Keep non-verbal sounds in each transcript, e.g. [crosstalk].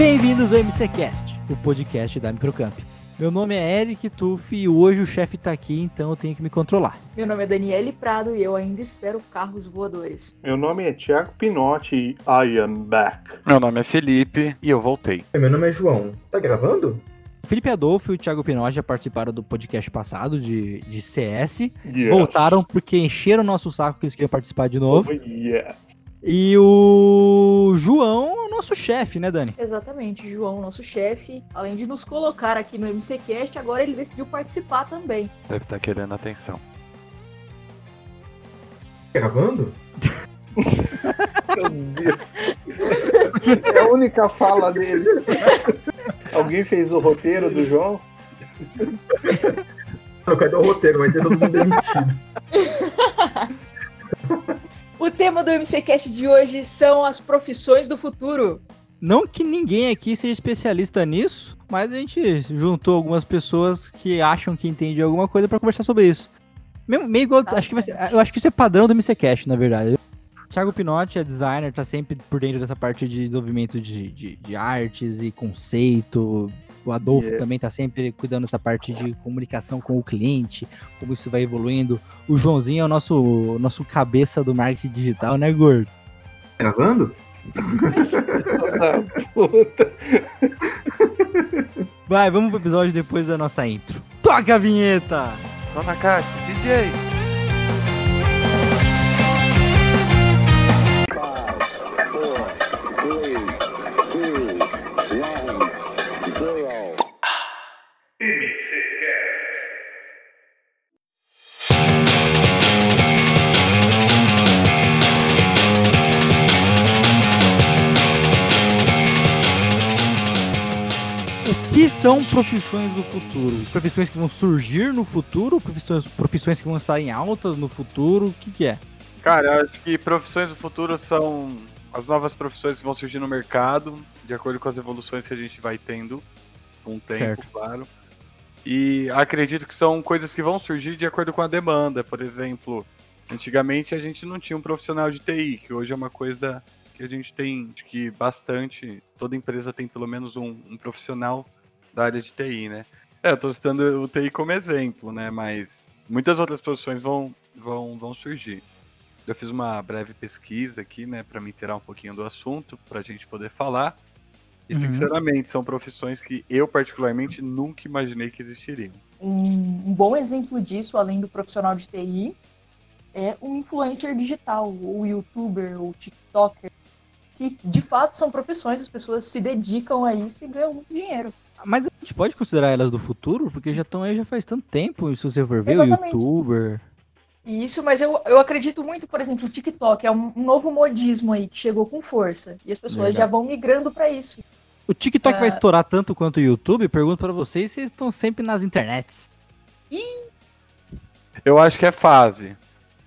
Bem-vindos ao MCCast, o podcast da Microcamp. Meu nome é Eric Tuff e hoje o chefe tá aqui, então eu tenho que me controlar. Meu nome é Daniele Prado e eu ainda espero carros voadores. Meu nome é Thiago Pinotti e I am back. Meu nome é Felipe e eu voltei. Meu nome é João. Tá gravando? Felipe Adolfo e o Thiago Pinotti já participaram do podcast passado de, de CS. Yes. Voltaram porque encheram o nosso saco que eles queriam participar de novo. Oh, yeah. E o João é o nosso chefe, né, Dani? Exatamente, João, nosso chefe, além de nos colocar aqui no MCCast, agora ele decidiu participar também. Deve estar querendo atenção. Gravando? Meu Deus. [laughs] É a única fala dele. Alguém fez o roteiro do João? Não, cadê o roteiro? Vai ter todo mundo demitido. [laughs] O tema do MCCast de hoje são as profissões do futuro. Não que ninguém aqui seja especialista nisso, mas a gente juntou algumas pessoas que acham que entendem alguma coisa pra conversar sobre isso. Meio, meio igual, acho que vai ser, eu acho que isso é padrão do MCCast, na verdade. Thiago Pinotti é designer, tá sempre por dentro dessa parte de desenvolvimento de, de, de artes e conceito. O Adolfo Yeah. também tá sempre cuidando dessa parte de comunicação com o cliente, como isso vai evoluindo. O Joãozinho é o nosso, nosso cabeça do marketing digital, né, gordo? Gravando? Ah, [laughs] puta. Vai, vamos pro episódio depois da nossa intro. Toca a vinheta! Dona Cássia, DJ! São profissões do futuro? Profissões que vão surgir no futuro? Profissões, profissões que vão estar em altas no futuro? O que, que é? Cara, eu acho que profissões do futuro são as novas profissões que vão surgir no mercado, de acordo com as evoluções que a gente vai tendo com o tempo, Certo. claro. E acredito que são coisas que vão surgir de acordo com a demanda. Por exemplo, antigamente a gente não tinha um profissional de TI, que hoje é uma coisa que a gente tem, acho que bastante, toda empresa tem pelo menos um, um profissional da área de TI, né? É, eu tô citando o TI como exemplo, né? Mas muitas outras profissões vão, vão, vão surgir. Eu fiz uma breve pesquisa aqui, né, para me inteirar um pouquinho do assunto, pra gente poder falar. E, Uhum. sinceramente, são profissões que eu, particularmente, nunca imaginei que existiriam. Um, um bom exemplo disso, além do profissional de TI, é um influencer digital, o youtuber, o tiktoker, que de fato são profissões, as pessoas se dedicam a isso e ganham muito dinheiro. Mas a gente pode considerar elas do futuro? Porque já estão aí já faz tanto tempo. Se você for ver, Exatamente. o youtuber. E Isso, mas eu, eu acredito muito, por exemplo, o TikTok é um, um novo modismo aí que chegou com força. E as pessoas Verdade. já vão migrando para isso. O TikTok vai É. estourar tanto quanto o YouTube? Pergunto pra vocês, vocês estão sempre nas internets. Eu acho que é fase.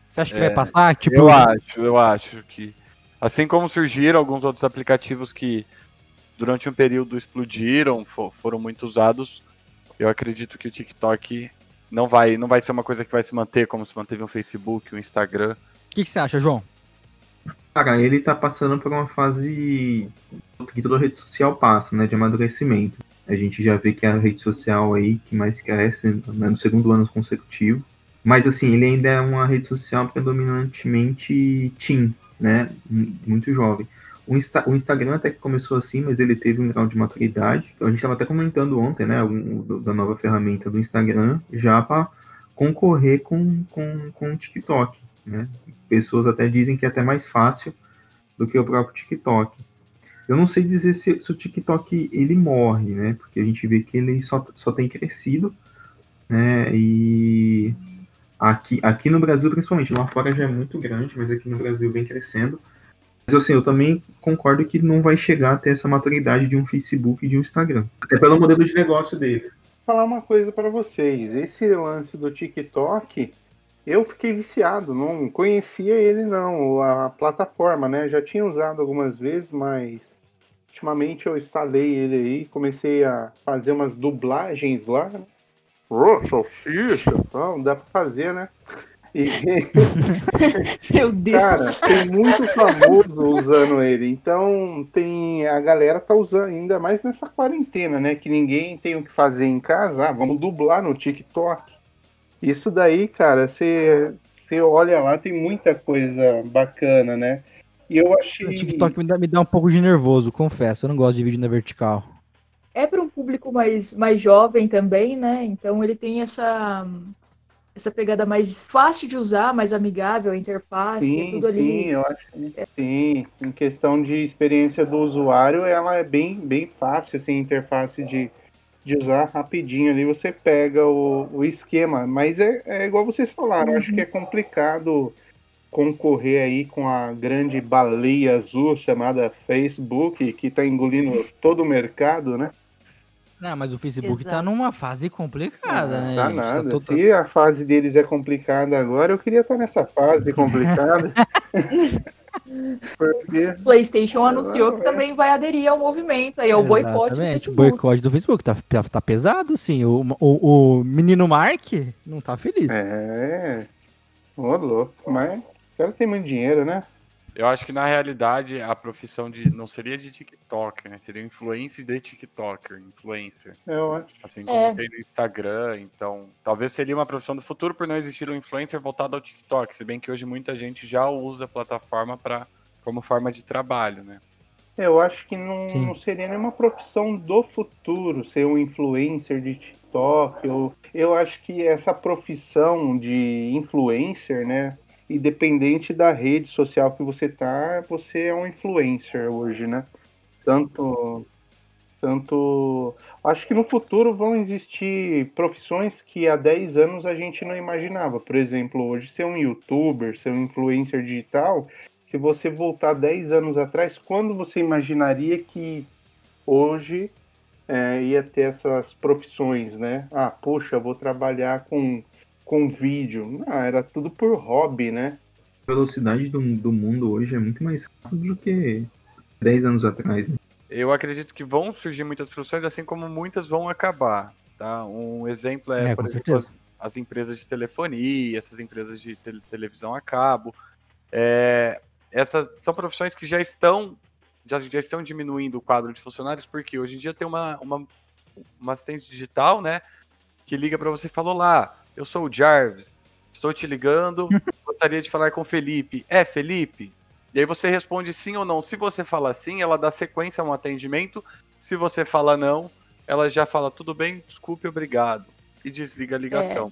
Você acha que É, vai passar? Tipo, eu acho, eu acho que. Assim como surgiram alguns outros aplicativos que durante um período explodiram, fo- foram muito usados, eu acredito que o TikTok não vai, não vai ser uma coisa que vai se manter como se manteve o Facebook, o Instagram. O que, que você acha, João? Cara, ele tá passando por uma fase que toda rede social passa, né? De amadurecimento. A gente já vê que é a rede social aí que mais cresce né, no segundo ano consecutivo. Mas assim, ele ainda é uma rede social predominantemente teen, né? Muito jovem. O, Insta- o Instagram até que começou assim, mas ele teve um grau de maturidade. A gente estava até comentando ontem, né? um- do- da nova ferramenta do Instagram, já para concorrer com, com, com o TikTok, né? Pessoas até dizem que é até mais fácil do que o próprio TikTok. Eu não sei dizer se, se o TikTok ele morre, né? Porque a gente vê que ele só, só tem crescido, né? E aqui, aqui no Brasil, principalmente, lá fora já é muito grande, mas aqui no Brasil vem crescendo. Mas assim, eu também concordo que não vai chegar a ter essa maturidade de um Facebook e de um Instagram. Até pelo modelo de negócio dele. falar uma coisa pra vocês. Esse lance do TikTok, eu fiquei viciado, não conhecia ele não, a plataforma, né? Já tinha usado algumas vezes, mas ultimamente eu instalei ele aí, comecei a fazer umas dublagens lá. né? Ô, salsicha, então, dá pra fazer, né? E, [laughs] Meu Deus. cara, tem muito famoso usando ele. Então tem a galera tá usando ainda mais nessa quarentena, né? Que ninguém tem o que fazer em casa. Ah, vamos dublar no TikTok. Isso daí, cara, você você olha lá, tem muita coisa bacana, né? E eu achei. O TikTok me dá, me dá um pouco de nervoso, confesso. Eu não gosto de vídeo na vertical. É para um público mais, mais jovem também, né? Então ele tem essa essa pegada mais fácil de usar, mais amigável, a interface, é Sim, tudo ali. sim, eu acho que sim. Em questão de experiência do usuário, ela é bem, bem fácil, assim, a interface de, de usar rapidinho ali, você pega o, o esquema. Mas é, é igual vocês falaram, acho que é complicado concorrer aí com a grande baleia azul chamada Facebook, que está engolindo todo o mercado, né? Não, mas o Facebook tá Exato. numa fase complicada, né? Dá gente? Tá nada. todo- Se a fase deles é complicada agora, eu queria estar nessa fase [laughs] complicada. [laughs] Porque PlayStation anunciou que é. também vai aderir ao movimento aí, ao boicote do o Facebook. boicote do Facebook tá, tá, tá pesado, sim. O, o, o menino Mark não tá feliz. É. Ô, louco. Mas os caras têm muito dinheiro, né? Eu acho que na realidade a profissão de não seria de TikToker, né? Seria influencer de TikToker, influencer. Eu acho. Assim como É. tem no Instagram, então talvez seria uma profissão do futuro por não existir um influencer voltado ao TikTok, se bem que hoje muita gente já usa a plataforma para como forma de trabalho, né? Eu acho que não, Sim. não seria nenhuma profissão do futuro ser um influencer de TikTok. Eu, eu acho que essa profissão de influencer, né? Independente da rede social que você tá, você é um influencer hoje, né? Tanto. Tanto. Acho que no futuro vão existir profissões que há 10 anos a gente não imaginava. Por exemplo, hoje ser um youtuber, ser um influencer digital, se você voltar 10 anos atrás, quando você imaginaria que hoje é, ia ter essas profissões, né? Ah, poxa, vou trabalhar com, com vídeo. Não, era tudo por hobby, né? A velocidade do, do mundo hoje é muito mais rápido do que 10 anos atrás. Né? Eu acredito que vão surgir muitas profissões, assim como muitas vão acabar, tá? Um exemplo é, É, por exemplo, as, as empresas de telefonia, essas empresas de tele- televisão a cabo. É, essas são profissões que já estão já, já estão diminuindo o quadro de funcionários, porque hoje em dia tem uma, uma, uma assistente digital, né? Que liga para você e fala: Olá, eu sou o Jarvis, estou te ligando, [laughs] gostaria de falar com o Felipe. É, Felipe? E aí você responde sim ou não. Se você fala sim, ela dá sequência a um atendimento. Se você fala não, ela já fala tudo bem, desculpe, obrigado. E desliga a ligação.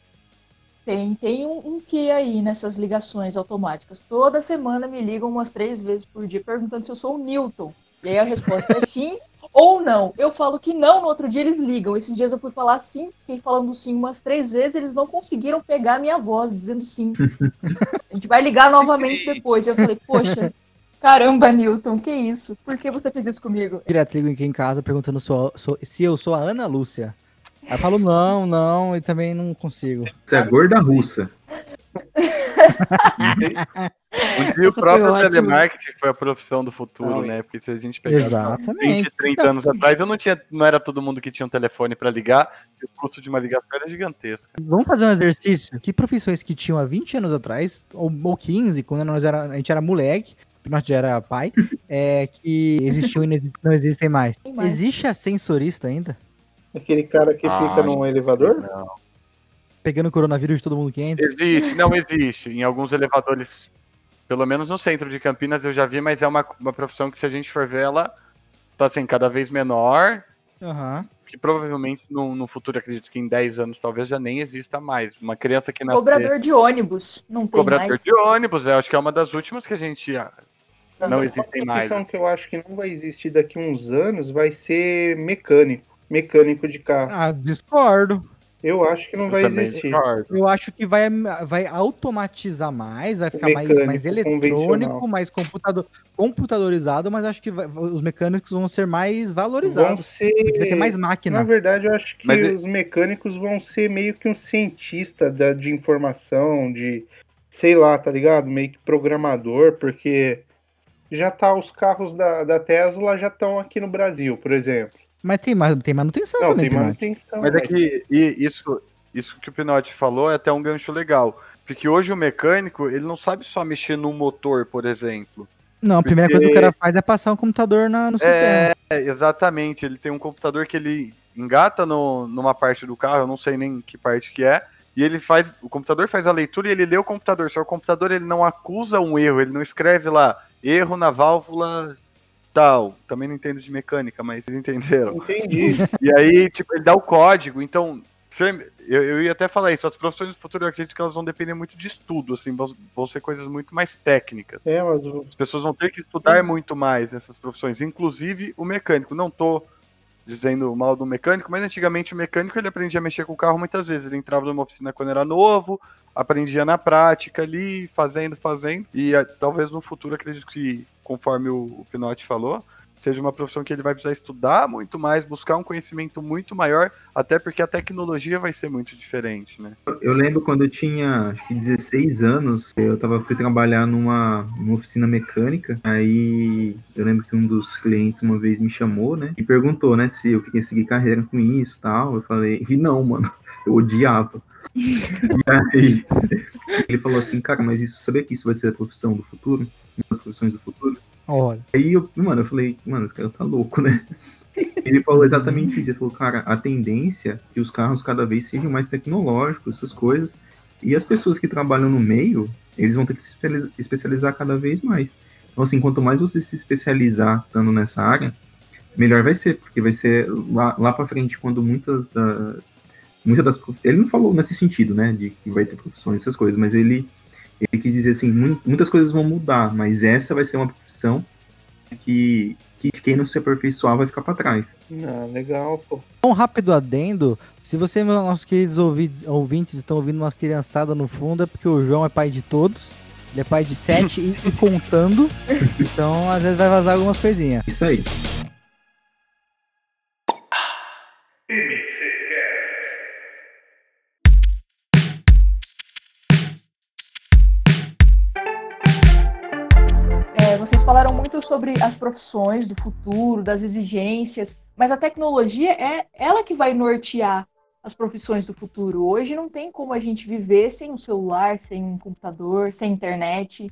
Tem, tem um, um que aí nessas ligações automáticas. Toda semana me ligam umas três vezes por dia perguntando se eu sou o Newton. E aí a resposta é sim ou não. Eu falo que não, no outro dia eles ligam. Esses dias eu fui falar sim, fiquei falando sim umas três vezes, eles não conseguiram pegar minha voz dizendo sim. [laughs] A gente vai ligar novamente depois. Eu falei, poxa, caramba, Newton, que isso? Por que você fez isso comigo? Direto ligo aqui em casa perguntando sou- sou- se eu sou a Ana Lúcia. Aí eu falo não, não, e também não consigo. Você é gorda russa. Um dia o próprio telemarketing foi a profissão do futuro, Não, né? Porque se a gente pegar Exatamente. 20, 30 anos atrás, eu não tinha, não era todo mundo que tinha um telefone para ligar, e o custo de uma ligação era gigantesco. Vamos fazer um exercício? Que profissões que tinham há 20 anos atrás, ou, ou 15, quando nós era, a gente era moleque, nós já era pai, [laughs] é, que existiam e não exi- não existem mais. Mais. Existe ascensorista ainda? Aquele cara que Ah, fica num elevador? Não. Pegando o coronavírus de todo mundo que entra? Existe, não existe. Em alguns elevadores, pelo menos no centro de Campinas eu já vi, mas é uma, uma profissão que se a gente for ver, ela tá assim, cada vez menor, Aham. que provavelmente no, no futuro, acredito que em 10 anos talvez já nem exista mais. Uma criança que nascer... Cobrador de ônibus. Não tem Cobrador mais. de ônibus, eu acho que é uma das últimas que a gente ah, não Uma existem mais. profissão que eu acho que não vai existir daqui a uns anos vai ser mecânico. Mecânico de carro. Ah, discordo. Eu acho que não Eu vai existir. Eu acho que vai, vai automatizar mais, vai ficar mais, mais eletrônico, mais computador, computadorizado, mas acho que vai- os mecânicos vão ser mais valorizados. ser. Vai ter mais Na máquina. verdade, eu acho que Mas os mecânicos vão ser meio que um cientista da, de informação, de sei lá, tá ligado? Meio que programador, porque já tá os carros da, da Tesla já estão aqui no Brasil, por exemplo. Mas tem, tem manutenção Não, também, tem manutenção. Mas é que e isso, isso que o Pinotti falou é até um gancho legal. Porque hoje o mecânico, ele não sabe só mexer no motor, por exemplo. Não, a primeira Porque- coisa que o cara faz é passar um computador na- no sistema. É, exatamente. Ele tem um computador que ele engata no, numa parte do carro, eu não sei nem que parte que é. E ele faz. O computador faz a leitura e ele lê o computador. Só que o computador ele não acusa um erro, ele não escreve lá erro na válvula tal. Também não entendo de mecânica, mas vocês entenderam. Entendi. E aí, tipo, ele dá o código. Então, eu, eu ia até falar isso. As profissões do futuro eu acredito que elas vão depender muito de estudo, assim, vão, ser coisas muito mais técnicas. é, mas As pessoas vão ter que estudar muito mais nessas profissões, inclusive o mecânico. Não tô dizendo mal do mecânico, mas antigamente o mecânico ele aprendia a mexer com o carro muitas vezes. Ele entrava numa oficina quando era novo, aprendia na prática ali, fazendo, fazendo. E ah, talvez no futuro, acredito que, conforme o, o Pinotti falou, seja uma profissão que ele vai precisar estudar muito mais, buscar um conhecimento muito maior, até porque a tecnologia vai ser muito diferente, né? Eu lembro quando eu tinha acho que 16 anos, eu tava, fui trabalhar numa, numa oficina mecânica. Aí eu lembro que um dos clientes uma vez me chamou, né? E perguntou, né, se eu queria seguir carreira com isso tal. Eu falei, e não, mano, [laughs] eu odiava. [laughs] e aí ele falou assim, cara, mas isso, sabia que isso vai ser a profissão do futuro? Uma das profissões do futuro? Olha. Aí eu, mano, eu falei, mano, esse cara tá louco, né? Ele falou exatamente isso. Ele falou, cara, a tendência é que os carros cada vez sejam mais tecnológicos, essas coisas. E as pessoas que trabalham no meio, eles vão ter que se especializa- especializar cada vez mais. Então, assim, quanto mais você se especializar estando nessa área, melhor vai ser, porque vai ser lá, lá pra frente, quando muitas da, das ele não falou nesse sentido, né, de que vai ter profissões, essas coisas, mas ele ele quis dizer assim, mu- muitas coisas vão mudar, mas essa vai ser uma profissão que, que quem não se aperfeiçoar vai ficar para trás. Ah, legal, pô. Um rápido adendo. Se você, meus nossos queridos ouvidos- ouvintes, estão ouvindo uma criançada no fundo, é porque o João é pai de todos. Ele é pai de sete e, e contando. [laughs] Então, às vezes vai vazar algumas coisinhas. Isso aí. Sobre as profissões do futuro, das exigências, mas a tecnologia é ela que vai nortear as profissões do futuro. Hoje não tem como a gente viver sem um celular, sem um computador, sem internet.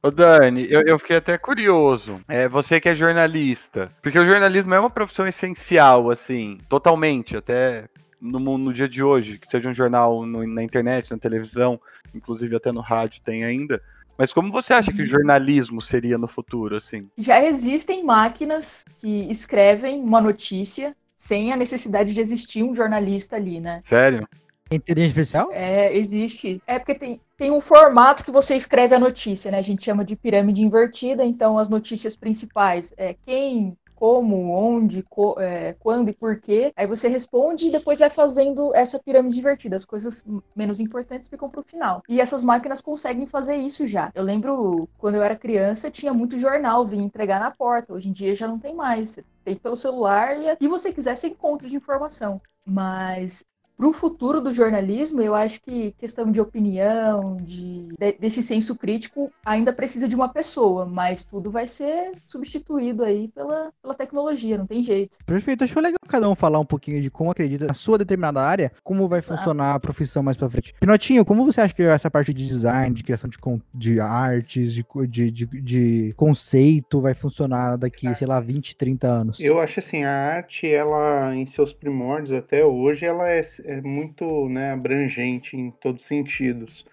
Ô Dani, eu, eu fiquei até curioso. É, você que é jornalista. Porque o jornalismo é uma profissão essencial, assim, totalmente, até no, no dia de hoje, que seja um jornal no- na internet, na televisão, inclusive até no rádio tem ainda. Mas como você acha que o jornalismo seria no futuro, assim? Já existem máquinas que escrevem uma notícia sem a necessidade de existir um jornalista ali, né? Sério? Inteligência artificial? É, existe. É porque tem, tem um formato que você escreve a notícia, né? A gente chama de pirâmide invertida, então as notícias principais é quem, como, onde, co- é, quando e por quê. Aí você responde e depois vai fazendo essa pirâmide invertida. As coisas menos importantes ficam pro final. E essas máquinas conseguem fazer isso já. Eu lembro quando eu era criança, tinha muito jornal, vinha entregar na porta. Hoje em dia já não tem mais. Tem pelo celular e se você quiser, você encontra de informação. Mas para o futuro do jornalismo, eu acho que questão de opinião, de, de- desse senso crítico, ainda precisa de uma pessoa, mas tudo vai ser substituído aí pela, pela tecnologia, não tem jeito. Perfeito. Achou legal cada um falar um pouquinho de como acredita na sua determinada área, como vai Exato. funcionar a profissão mais pra frente. Pinotinho, como você acha que essa parte de design, de criação de, de artes, de, de, de, de conceito vai funcionar daqui, sei lá, 20, 30 anos? Eu acho assim, a arte, ela, em seus primórdios até hoje, ela é, é muito né, abrangente em todos os sentidos.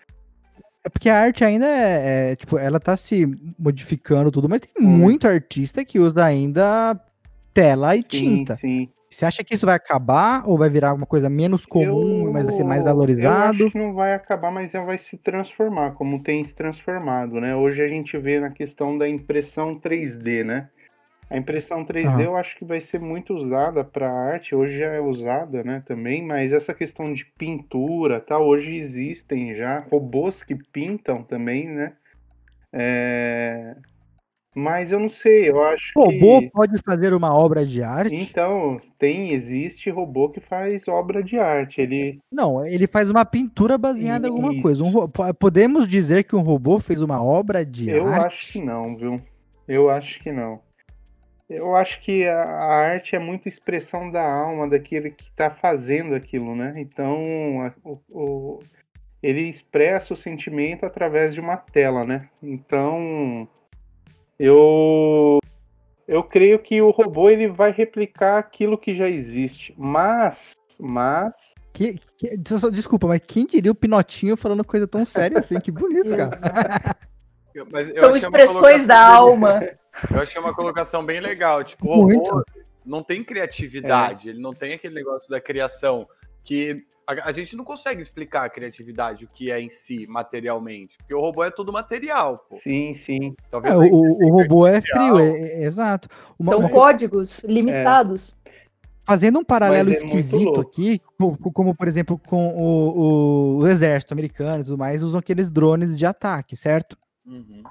É porque a arte ainda é, é, tipo, ela tá se modificando tudo, mas tem Hum. muito artista que usa ainda tela e tinta. Sim, sim. Você acha que isso vai acabar ou vai virar uma coisa menos comum, mas vai ser mais Eu valorizado? acho que não vai acabar, mas ela vai se transformar, como tem se transformado, né? Hoje a gente vê na questão da impressão 3D, né? A impressão 3D Aham. eu acho que vai ser muito usada para arte, hoje já é usada, né, também, mas essa questão de pintura, tal, hoje existem já robôs que pintam também, né? É, Mas eu não sei, eu acho O robô que pode fazer uma obra de arte? então tem, existe robô que faz obra de arte. Ele Não, ele faz uma pintura baseada em alguma Isso. coisa. Um podemos dizer que um robô fez uma obra de Eu arte? acho que não, viu? Eu acho que não. Eu acho que a, a arte é muito expressão da alma daquele que está fazendo aquilo, né? Então, a- o, o- ele expressa o sentimento através de uma tela, né? Então, eu eu creio que o robô ele vai replicar aquilo que já existe, mas mas que, que, desculpa, mas quem diria o Pinotinho falando coisa tão séria assim? Que bonito, cara. [laughs] São expressões da alma. [laughs] Eu achei uma colocação bem legal. Tipo, o robô não tem criatividade, é. ele não tem aquele negócio da criação que a, a, gente não consegue explicar a criatividade, o que é em si, materialmente. Porque o robô é tudo material, pô. Sim, sim. É, o, o, robô é frio, é, é, exato. Uma, São uma... códigos limitados. Fazendo um paralelo é esquisito aqui, como, como, por exemplo com o, o, o, exército americano e tudo mais, usam aqueles drones de ataque, certo? Uhum.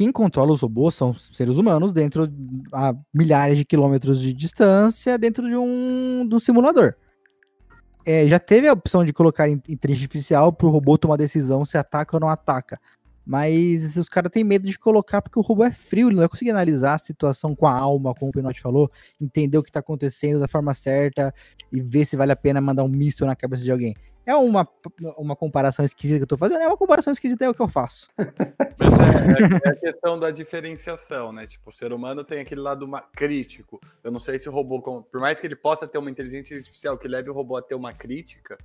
Quem controla os robôs são seres humanos dentro a milhares de quilômetros de distância, dentro de um, um simulador é, já teve a opção de colocar inteligência artificial para o robô tomar decisão se ataca ou não ataca. Mas os caras têm medo de colocar porque o robô é frio, ele não vai conseguir analisar a situação com a alma, como o Pinote falou, entender o que está acontecendo da forma certa e ver se vale a pena mandar um míssil na cabeça de alguém. É uma, uma comparação esquisita que eu tô fazendo, é uma comparação esquisita, é o que eu faço. [laughs] Mas é, é, é, a questão da diferenciação, né? Tipo, o ser humano tem aquele lado crítico. Eu não sei se o robô, por mais que ele possa ter uma inteligência artificial que leve o robô a ter uma crítica,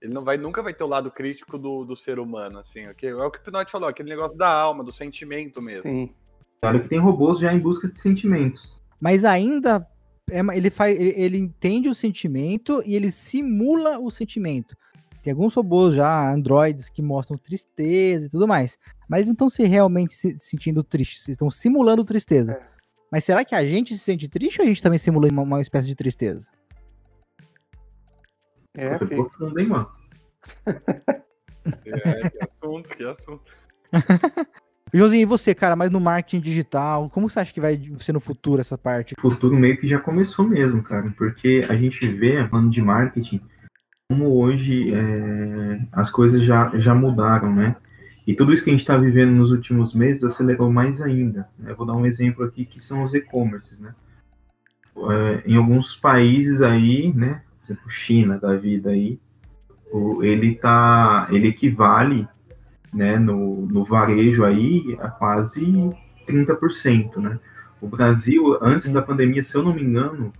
ele não vai, nunca vai ter o lado crítico do, do ser humano, assim, ok? É o que o Pinote falou, aquele negócio da alma, do sentimento mesmo. Sim. Claro que tem robôs já em busca de sentimentos. Mas ainda é, ele, faz, ele, ele entende o sentimento e ele simula o sentimento. Tem alguns robôs já, androides, que mostram tristeza e tudo mais. Mas estão se realmente se sentindo tristes, estão simulando tristeza. É. Mas será que a gente se sente triste ou a gente também simula uma, uma espécie de tristeza? É, Foi profundo, hein, mano? [laughs] é, que assunto, que assunto. [laughs] Josinho, e você, cara, mas no marketing digital, como você acha que vai ser no futuro essa parte? O futuro meio que já começou mesmo, cara, porque a gente vê, falando de marketing, como hoje é, as coisas já, já mudaram, né? E tudo isso que a gente está vivendo nos últimos meses acelerou mais ainda. Né? Eu vou dar um exemplo aqui que são os e-commerces, né? É, em alguns países aí, né? Por exemplo, China da vida aí, ele tá, ele equivale, né? No, no varejo aí a quase 30%, né? O Brasil, antes da pandemia, se eu não me engano,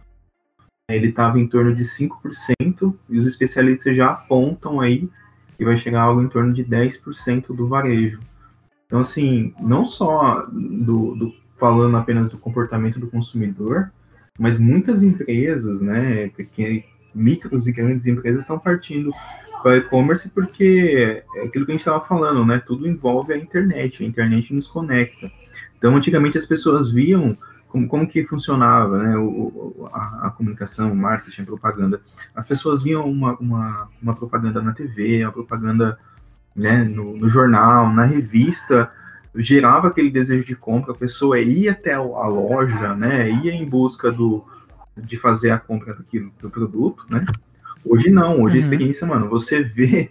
ele estava em torno de 5%, e os especialistas já apontam aí que vai chegar algo em torno de 10% do varejo. Então, assim, não só do, do, falando apenas do comportamento do consumidor, mas muitas empresas, né, pequenas, micros e grandes empresas estão partindo para e-commerce porque é aquilo que a gente estava falando, né, tudo envolve a internet, a internet nos conecta. Então, antigamente as pessoas viam como, como que funcionava né, o, a, a, comunicação, o marketing, a propaganda. As pessoas viam uma, uma, uma propaganda na TV, uma propaganda né, no, no, jornal, na revista, gerava aquele desejo de compra, a pessoa ia até a loja, né, ia em busca do, de fazer a compra daquilo, do produto, né? Hoje não, hoje uhum. a experiência, mano, você vê,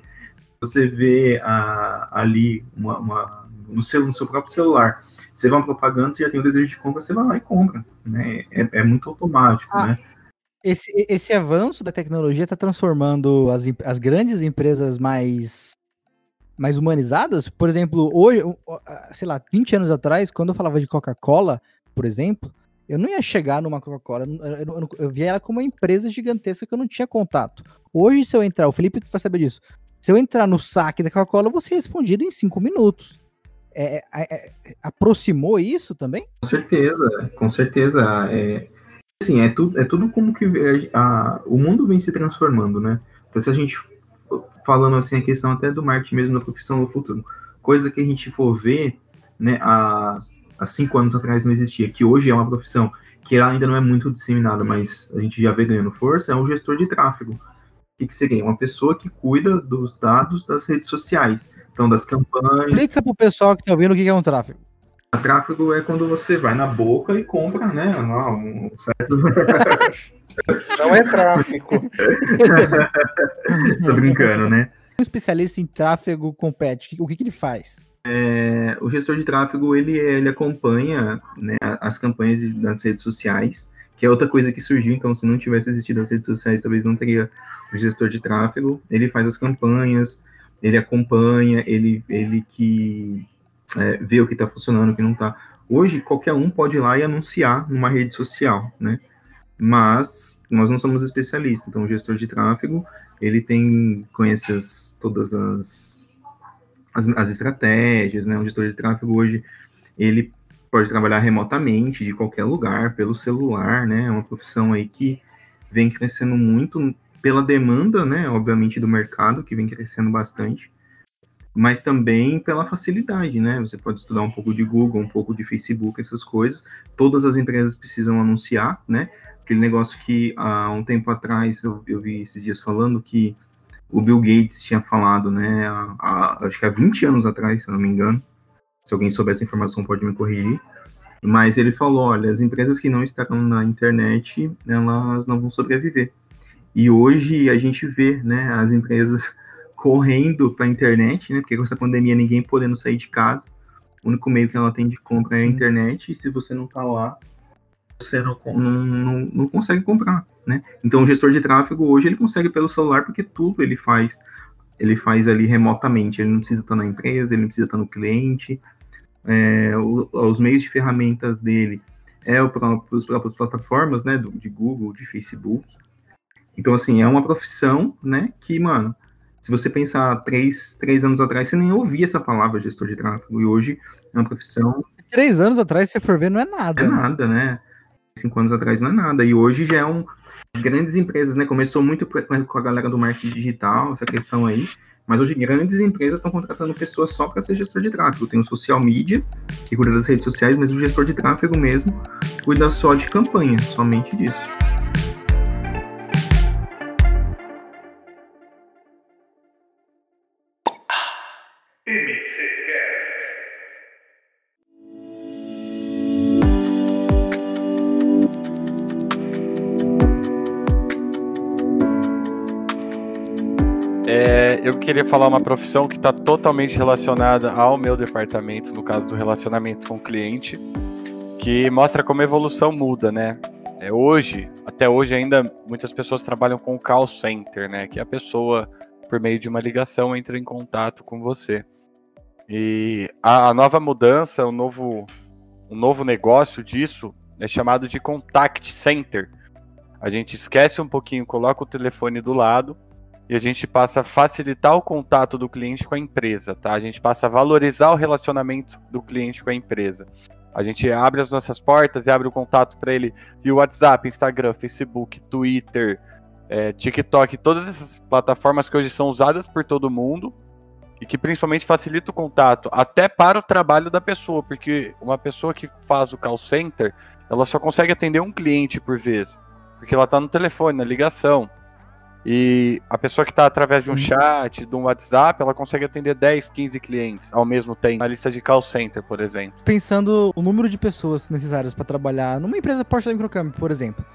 você vê a, ali uma, uma no, seu, no seu próprio celular você vê uma propaganda, você já tem o desejo de compra, você vai lá e compra. Né? É, é muito automático, ah, né? Esse, esse avanço da tecnologia está transformando as, as grandes empresas mais, mais humanizadas. Por exemplo, hoje, sei lá, 20 anos atrás, quando eu falava de Coca-Cola, por exemplo, eu não ia chegar numa Coca-Cola, eu, eu, eu, via ela como uma empresa gigantesca que eu não tinha contato. Hoje, se eu entrar, o Felipe vai saber disso. Se eu entrar no saque da Coca-Cola, eu vou ser respondido em 5 minutos. É, é, é, aproximou isso também? Com certeza, com certeza. É, assim, é tudo, é tudo como que a, a, o mundo vem se transformando, né? Então, se a gente falando assim a questão até do marketing mesmo na profissão no futuro, coisa que a gente for ver, né, há, há cinco anos atrás não existia, que hoje é uma profissão que ainda não é muito disseminada, mas a gente já vê ganhando força, é um gestor de tráfego. O que, que seria? Uma pessoa que cuida dos dados das redes sociais. Então, das campanhas. Explica pro pessoal que tá ouvindo o que é um tráfego. O tráfego é quando você vai na boca e compra, né? Um certo... [laughs] Não é tráfico. [laughs] Tô brincando, né? Um especialista em tráfego compete, o que, que ele faz? É, o gestor de tráfego ele, ele acompanha né, as campanhas das redes sociais, que é outra coisa que surgiu. Então, se não tivesse existido as redes sociais, talvez não teria o gestor de tráfego. Ele faz as campanhas, ele acompanha, ele, ele que é, vê o que está funcionando, o que não está. Hoje, qualquer um pode ir lá e anunciar numa rede social, né? Mas nós não somos especialistas, então o gestor de tráfego, ele tem, conhece as, todas as, as, as estratégias, né? O gestor de tráfego hoje, ele pode trabalhar remotamente, de qualquer lugar, pelo celular, né? É uma profissão aí que vem crescendo muito pela demanda, né? Obviamente, do mercado, que vem crescendo bastante mas também pela facilidade, né? Você pode estudar um pouco de Google, um pouco de Facebook, essas coisas. Todas as empresas precisam anunciar, né? Aquele negócio que há um tempo atrás eu, eu vi esses dias falando que o Bill Gates tinha falado, né? Há, acho que há 20 anos atrás, se eu não me engano. Se alguém souber essa informação, pode me corrigir. Mas ele falou: olha, as empresas que não estarão na internet, elas não vão sobreviver. E hoje a gente vê, né? As empresas [laughs] correndo para a internet, né? Porque com essa pandemia ninguém podendo sair de casa. O único meio que ela tem de compra é a internet, e se você não está lá, você não, não, não, não, consegue comprar, né? Então o gestor de tráfego hoje ele consegue pelo celular porque tudo ele faz, ele faz ali remotamente. Ele não precisa estar na empresa, ele não precisa estar no cliente. É, o, os meios de ferramentas dele é o próprio, as próprias plataformas, né? Do, de Google, de Facebook. Então assim é uma profissão, né? Que mano se você pensar três, três anos atrás, você nem ouvia essa palavra gestor de tráfego. E hoje é uma profissão. Três anos atrás, se for ver, não é nada. É nada, né? Cinco anos atrás não é nada. E hoje já é um. Grandes empresas, né? Começou muito com a galera do marketing digital, essa questão aí. Mas hoje grandes empresas estão contratando pessoas só para ser gestor de tráfego. Tem o social media, que cuida das redes sociais, mas o gestor de tráfego mesmo cuida só de campanha, somente disso. Eu queria falar uma profissão que está totalmente relacionada ao meu departamento, no caso do relacionamento com o cliente, que mostra como a evolução muda, né? É, hoje, até hoje ainda, muitas pessoas trabalham com o call center, né? Que é a pessoa, por meio de uma ligação, entra em contato com você. E a, a nova mudança, o novo, o novo negócio disso é chamado de contact center. A gente esquece um pouquinho, coloca o telefone do lado e a gente passa a facilitar o contato do cliente com a empresa, tá? A gente passa a valorizar o relacionamento do cliente com a empresa. A gente abre as nossas portas e abre o contato para ele via WhatsApp, Instagram, Facebook, Twitter, é, TikTok, todas essas plataformas que hoje são usadas por todo mundo e que principalmente facilita o contato até para o trabalho da pessoa, porque uma pessoa que faz o call center, ela só consegue atender um cliente por vez, porque ela está no telefone, na ligação. E a pessoa que está através de um uhum. chat, de um WhatsApp, ela consegue atender 10, 15 clientes ao mesmo tempo, na lista de call center, por exemplo. Pensando o número de pessoas necessárias para trabalhar numa empresa Porsche da Microcamp, por exemplo,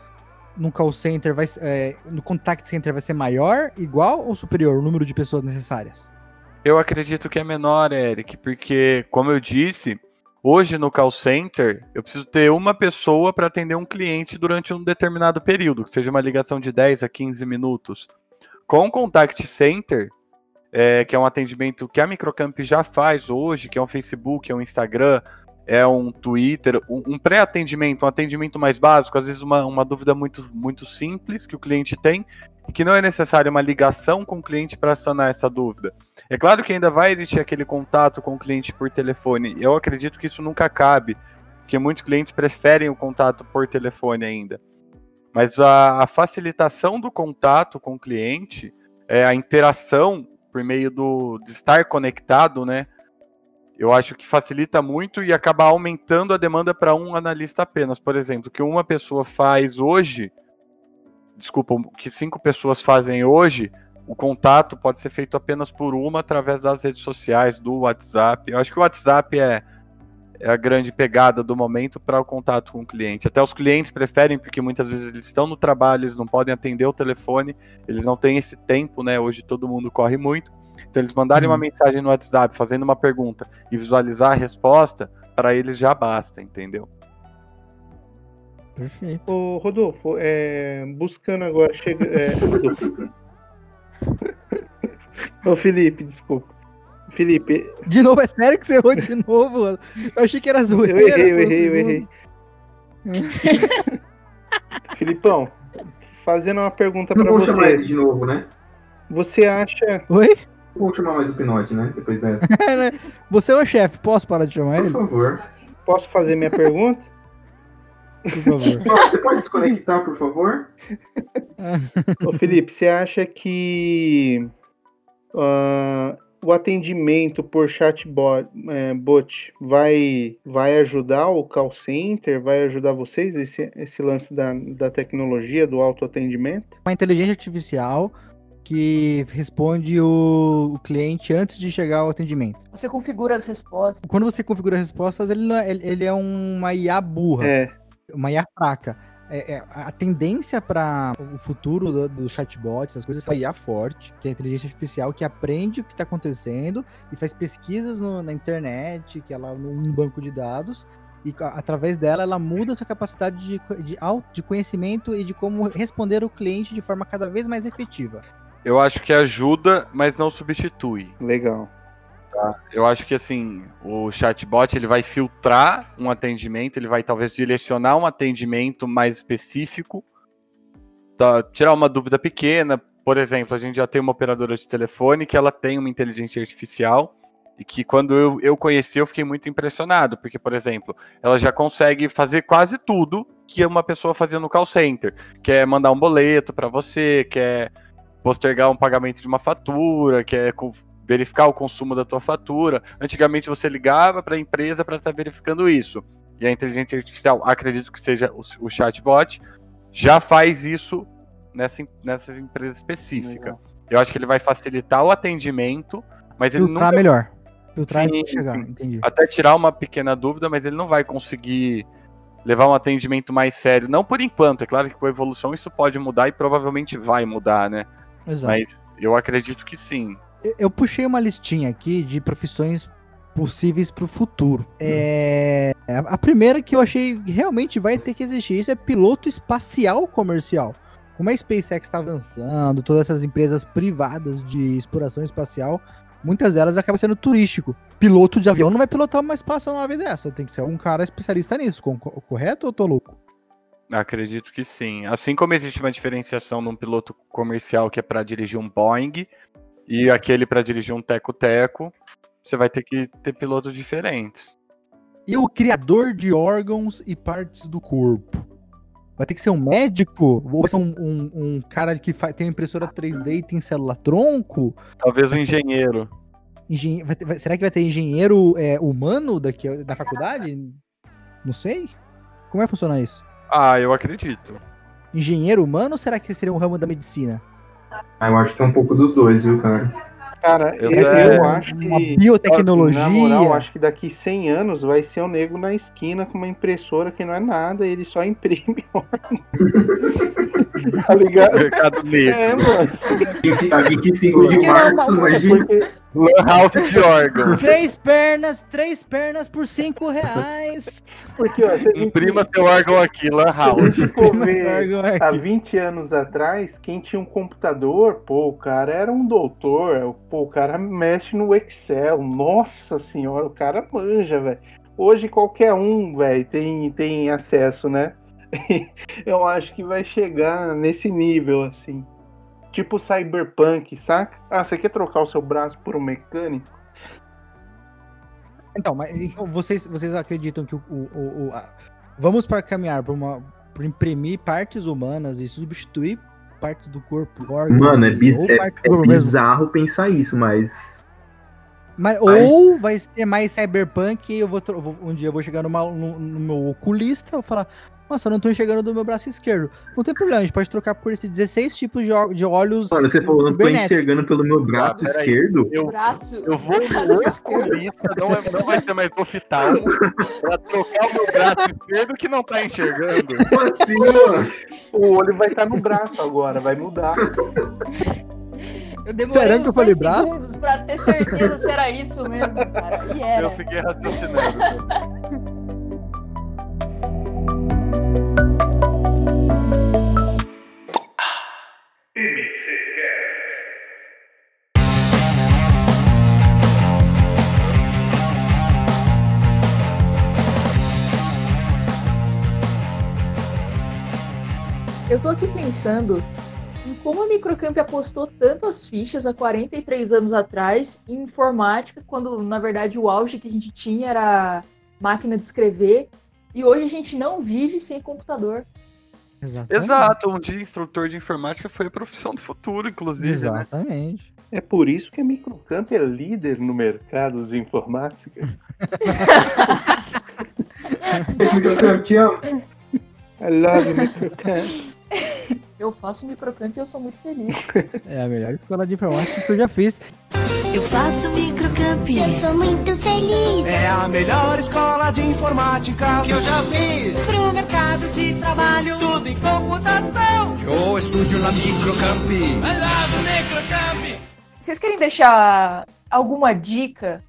no call center, vai, é, no contact center vai ser maior, igual ou superior o número de pessoas necessárias? Eu acredito que é menor, Eric, porque, como eu disse, Hoje no call center, eu preciso ter uma pessoa para atender um cliente durante um determinado período, que seja uma ligação de 10 a 15 minutos. Com o contact center, é, que é um atendimento que a Microcamp já faz hoje, que é um Facebook, é um Instagram, é um Twitter, um, um pré-atendimento, um atendimento mais básico, às vezes uma, uma dúvida muito, muito simples que o cliente tem, e que não é necessário uma ligação com o cliente para sanar essa dúvida. É claro que ainda vai existir aquele contato com o cliente por telefone. Eu acredito que isso nunca acabe, porque muitos clientes preferem o contato por telefone ainda. Mas a, a facilitação do contato com o cliente, é, a interação por meio do, de estar conectado, né? eu acho que facilita muito e acaba aumentando a demanda para um analista apenas. Por exemplo, que uma pessoa faz hoje, desculpa, que cinco pessoas fazem hoje, o contato pode ser feito apenas por uma através das redes sociais, do WhatsApp. Eu acho que o WhatsApp é, é a grande pegada do momento para o contato com o cliente. Até os clientes preferem, porque muitas vezes eles estão no trabalho, eles não podem atender o telefone, eles não têm esse tempo, né? Hoje todo mundo corre muito. Então, eles mandarem uma uhum. mensagem no WhatsApp fazendo uma pergunta e visualizar a resposta, para eles já basta, entendeu? Perfeito. Ô, Rodolfo, é, buscando agora. Chega, é, Rodolfo. [laughs] Ô, Felipe, desculpa. Felipe, De novo, é sério que você errou de novo? mano? Eu achei que era zoeira. eu errei, eu errei, eu errei. [laughs] Filipão, fazendo uma pergunta Não pra vou chamar ele você. de novo, né? Você acha. Oi? Vou chamar mais o Pinote, né? Depois dessa. [laughs] Você é o chefe, posso parar de chamar Por ele? favor. Posso fazer minha pergunta? Por favor. [laughs] Você pode desconectar, por favor? [laughs] Ô, Felipe, você acha que ah, o atendimento por chatbot é, bot vai, vai ajudar o call center? Vai ajudar vocês esse, esse lance da, da tecnologia, do autoatendimento? Uma inteligência artificial que responde o, o cliente antes de chegar ao atendimento. Você configura as respostas. Quando você configura as respostas, ele, é, ele, ele é uma IA burra. É, uma IA fraca. É, é, a tendência para o futuro do, do chatbot, essas coisas, é uma IA forte, que é a inteligência artificial que aprende o que está acontecendo e faz pesquisas no- na internet, que ela num banco de dados, e a- através dela ela muda a sua capacidade de, de, de conhecimento e de como responder o cliente de forma cada vez mais efetiva. Eu acho que ajuda, mas não substitui. legal. Eu acho que assim, o chatbot ele vai filtrar um atendimento, ele vai talvez direcionar um atendimento mais específico, tá, tirar uma dúvida pequena. Por exemplo, a gente já tem uma operadora de telefone que ela tem uma inteligência artificial e que quando eu, eu conheci eu fiquei muito impressionado, porque, por exemplo, ela já consegue fazer quase tudo que uma pessoa fazia no call center, quer mandar um boleto para você, quer postergar um pagamento de uma fatura, quer verificar o consumo da tua fatura. Antigamente você ligava para a empresa para estar verificando isso. E a inteligência artificial, acredito que seja o, o chatbot, já faz isso nessa, nessas empresas específicas. Eu acho que ele vai facilitar o atendimento, mas ele Filtrar nunca melhor. Filtrar Sim, de chegar, entendi. até tirar uma pequena dúvida, mas ele não vai conseguir levar um atendimento mais sério. Não por enquanto, é claro que com a evolução isso pode mudar e provavelmente vai mudar, né? Exato. Mas eu acredito que sim. Eu- puxei uma listinha aqui de profissões possíveis para o futuro. É, a primeira que eu achei realmente vai ter que existir isso é piloto espacial comercial. Como a SpaceX está avançando, todas essas empresas privadas de exploração espacial, muitas delas vai acabar sendo turístico. Piloto de avião não vai pilotar uma espaçonave dessa, tem que ser um cara especialista nisso, correto ou tô louco? Acredito que sim. Assim como existe uma diferenciação num piloto comercial que é para dirigir um Boeing e aquele para dirigir um Teco-Teco, você vai ter que ter pilotos diferentes. E o criador de órgãos e partes do corpo? Vai ter que ser um médico? Ou vai ser um, um- um cara que fa- tem uma impressora 3D e tem célula tronco? Talvez um engenheiro. Engen- vai será que vai ter engenheiro é, humano daqui, da faculdade? Não sei. Como vai funcionar isso? Ah, eu acredito. Engenheiro humano ou será que seria um ramo da medicina? Ah, eu acho que é um pouco dos dois, viu, cara? Cara, Eu- eu, eu acho Uma que. biotecnologia? Na moral, acho que daqui 100 anos vai ser um nego na esquina com uma impressora que não é nada, ele só imprime [laughs] tá ligado? Mercado Negro. É, mano. A 25 Por de março, imagina. Lan House de [laughs] órgãos. Três pernas, três pernas por cinco reais. Porque, ó, se a gente, Imprima seu órgão aqui, Lan se a House. ver é há aqui. 20 anos atrás, quem tinha um computador, pô, o cara era um doutor, pô, o cara mexe no Excel, nossa senhora, o cara manja, velho. Hoje qualquer um, velho, tem, tem acesso, né? [laughs] Eu acho que vai chegar nesse nível, assim. Tipo cyberpunk, saca? Ah, você quer trocar o seu braço por um mecânico? Então, mas então, vocês, vocês acreditam que o. o- o- o- a- vamos para caminhar para uma. Pra imprimir partes humanas e substituir partes do corpo, órgãos. Mano, é, biz- é- é corpo mesmo. bizarro pensar isso, mas. Mas, Mas- Ou vai ser mais cyberpunk e eu vou, um dia eu vou chegar numa- no, no meu oculista e vou falar, nossa, eu não tô enxergando do meu braço esquerdo. Não tem problema, a gente pode trocar por esses 16 tipos de, ó- de olhos Mano, você falou, não tô enxergando pelo meu braço Ah, esquerdo? Eu, braço. eu vou oculista, não, é- não vai ser mais hospital, pra trocar o meu braço esquerdo que não tá enxergando. Como assim, mano? O olho vai estar no braço agora, vai mudar. Eu demorei Será que uns eu falei dois braço? segundos pra ter certeza se era isso mesmo, cara. E Eu era. fiquei raciocinando. [laughs] Eu tô aqui pensando em como a Microcamp apostou tanto as fichas há 43 anos atrás em informática, quando na verdade o auge que a gente tinha era máquina de escrever, e hoje a gente não vive sem computador. Exatamente. Exato, um dia instrutor de informática foi a profissão do futuro, inclusive, né? Exatamente. É por isso que a Microcamp é líder no mercado de informática. [laughs] Eu te amo. I love Microcamp. [laughs] Eu faço Microcamp e eu sou muito feliz. [laughs] É a melhor escola de informática que eu já fiz. Eu faço microcamp. Eu sou muito feliz. É a melhor escola de informática que eu já fiz. Pro mercado de trabalho, Tudo em computação. Yo estudio la microcamp. Love Microcamp. Vocês querem deixar alguma dica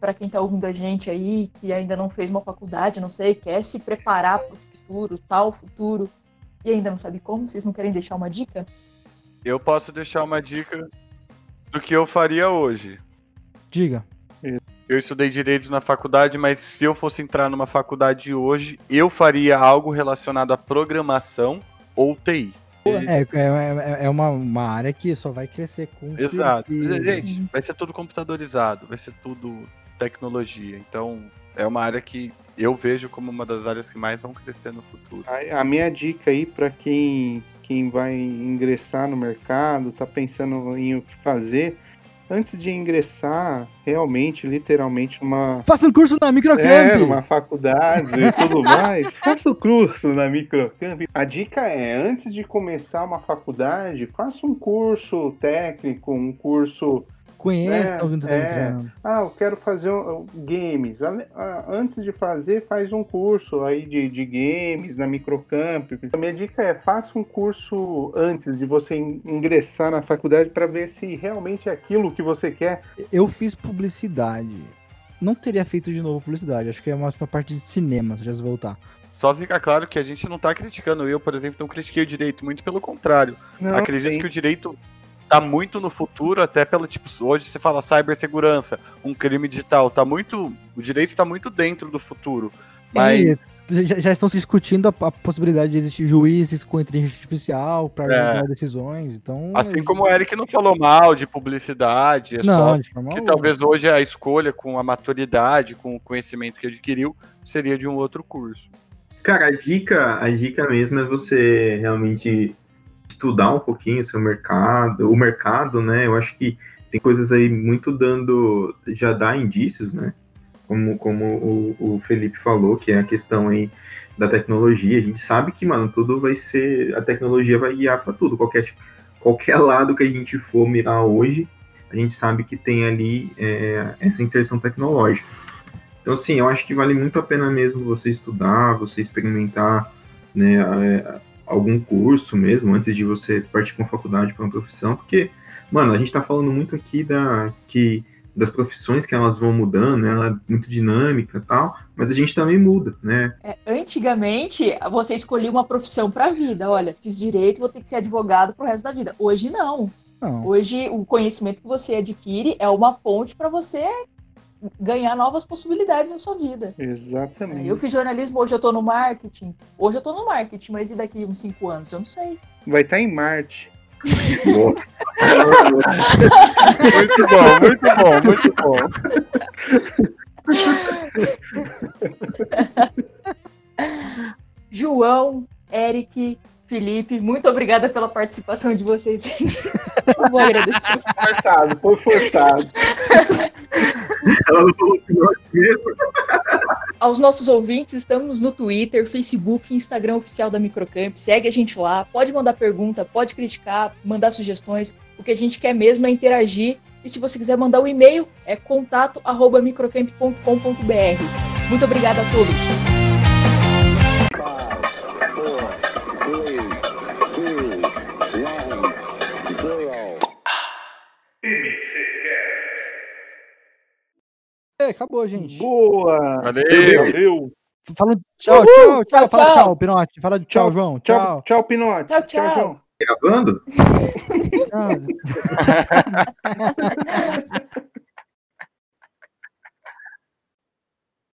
para quem tá ouvindo a gente aí, que ainda não fez uma faculdade, não sei, quer se preparar para o futuro, tal futuro, e ainda não sabe como? Vocês não querem deixar uma dica? Eu posso deixar uma dica do que eu faria hoje. Diga. Eu estudei direito na faculdade, mas se eu fosse entrar numa faculdade hoje, eu faria algo relacionado à programação ou TI. É, é, é, é uma, uma área que só vai crescer com. Exato. certeza. Gente, vai ser tudo computadorizado, vai ser tudo tecnologia. Então, é uma área que eu vejo como uma das áreas que mais vão crescer no futuro. A, a minha dica aí para quem, quem vai ingressar no mercado, tá pensando em o que fazer, antes de ingressar realmente, literalmente, numa, Faça um curso na Microcamp! é, numa faculdade e tudo [laughs] mais, faça o curso na Microcamp. A dica é, antes de começar uma faculdade, faça um curso técnico, um curso Conheça É, onde tá é. entrando. Ah, eu quero fazer um- games. Ah, Antes de fazer, faz um curso aí de, de games na Microcamp. A minha dica é faça um curso antes de você in- ingressar na faculdade para ver se realmente é aquilo que você quer. Eu fiz publicidade. Não teria feito de novo publicidade. Acho que é mais pra parte de cinema, se já se voltar. Só fica claro que a gente não tá criticando. Eu, por exemplo, não critiquei o direito, muito pelo contrário. Não, Acredito sim. que o direito tá muito no futuro, até pela, tipo, hoje você fala cibersegurança, um crime digital, tá muito, o direito tá muito dentro do futuro. Mas E já, já estão se discutindo a, a possibilidade de existir juízes com inteligência artificial para É. tomar decisões. Então, assim como o Eric não falou mal de publicidade, é não, só de forma que talvez hoje a escolha com a maturidade, com o conhecimento que adquiriu, seria de um outro curso. Cara, a dica, a dica mesmo é você realmente estudar um pouquinho o seu mercado, o mercado, né? Eu acho que tem coisas aí muito dando, já dá indícios, né? Como, como o, o Felipe falou, que é a questão aí da tecnologia. A gente sabe que, mano, tudo vai ser, a tecnologia vai guiar para tudo. Qualquer, qualquer lado que a gente for mirar hoje, a gente sabe que tem ali é, essa inserção tecnológica. Então, assim, eu acho que vale muito a pena mesmo você estudar, você experimentar, né, é, algum curso mesmo, antes de você partir para uma faculdade, para uma profissão, porque, mano, a gente tá falando muito aqui da, que, das profissões que elas vão mudando, né, ela é muito dinâmica e tal, mas a gente também muda, né? É, antigamente, você escolhia uma profissão para a vida. Olha, fiz direito, vou ter que ser advogado pro resto da vida. Hoje não. Não. Hoje, o conhecimento que você adquire é uma ponte para você ganhar novas possibilidades na sua vida. Exatamente. Eu fiz jornalismo, hoje eu tô no marketing. Hoje eu tô no marketing, mas e daqui uns cinco anos? Eu não sei. Vai estar em Marte. Muito bom, muito bom, muito bom. [laughs] João, Eric, Felipe, muito obrigada pela participação de vocês. Eu [laughs] vou agradecer. Forçado, foi forçado. É. Aos nossos ouvintes, estamos no Twitter, Facebook e Instagram oficial da Microcamp. Segue a gente lá, pode mandar pergunta, pode criticar, mandar sugestões. O que a gente quer mesmo é interagir. E se você quiser mandar o um e-mail, é contato@microcamp.com.br. Muito obrigada a todos. É, acabou, gente. Boa! Valeu! Valeu! Fala tchau, tchau, tchau, Tchau, Fala tchau. tchau, Pinote. Fala tchau, Tchau, João. Tchau, Tchau. tchau, Pinote. Tchau, tchau. João. Gravando? tchau. [laughs] [laughs]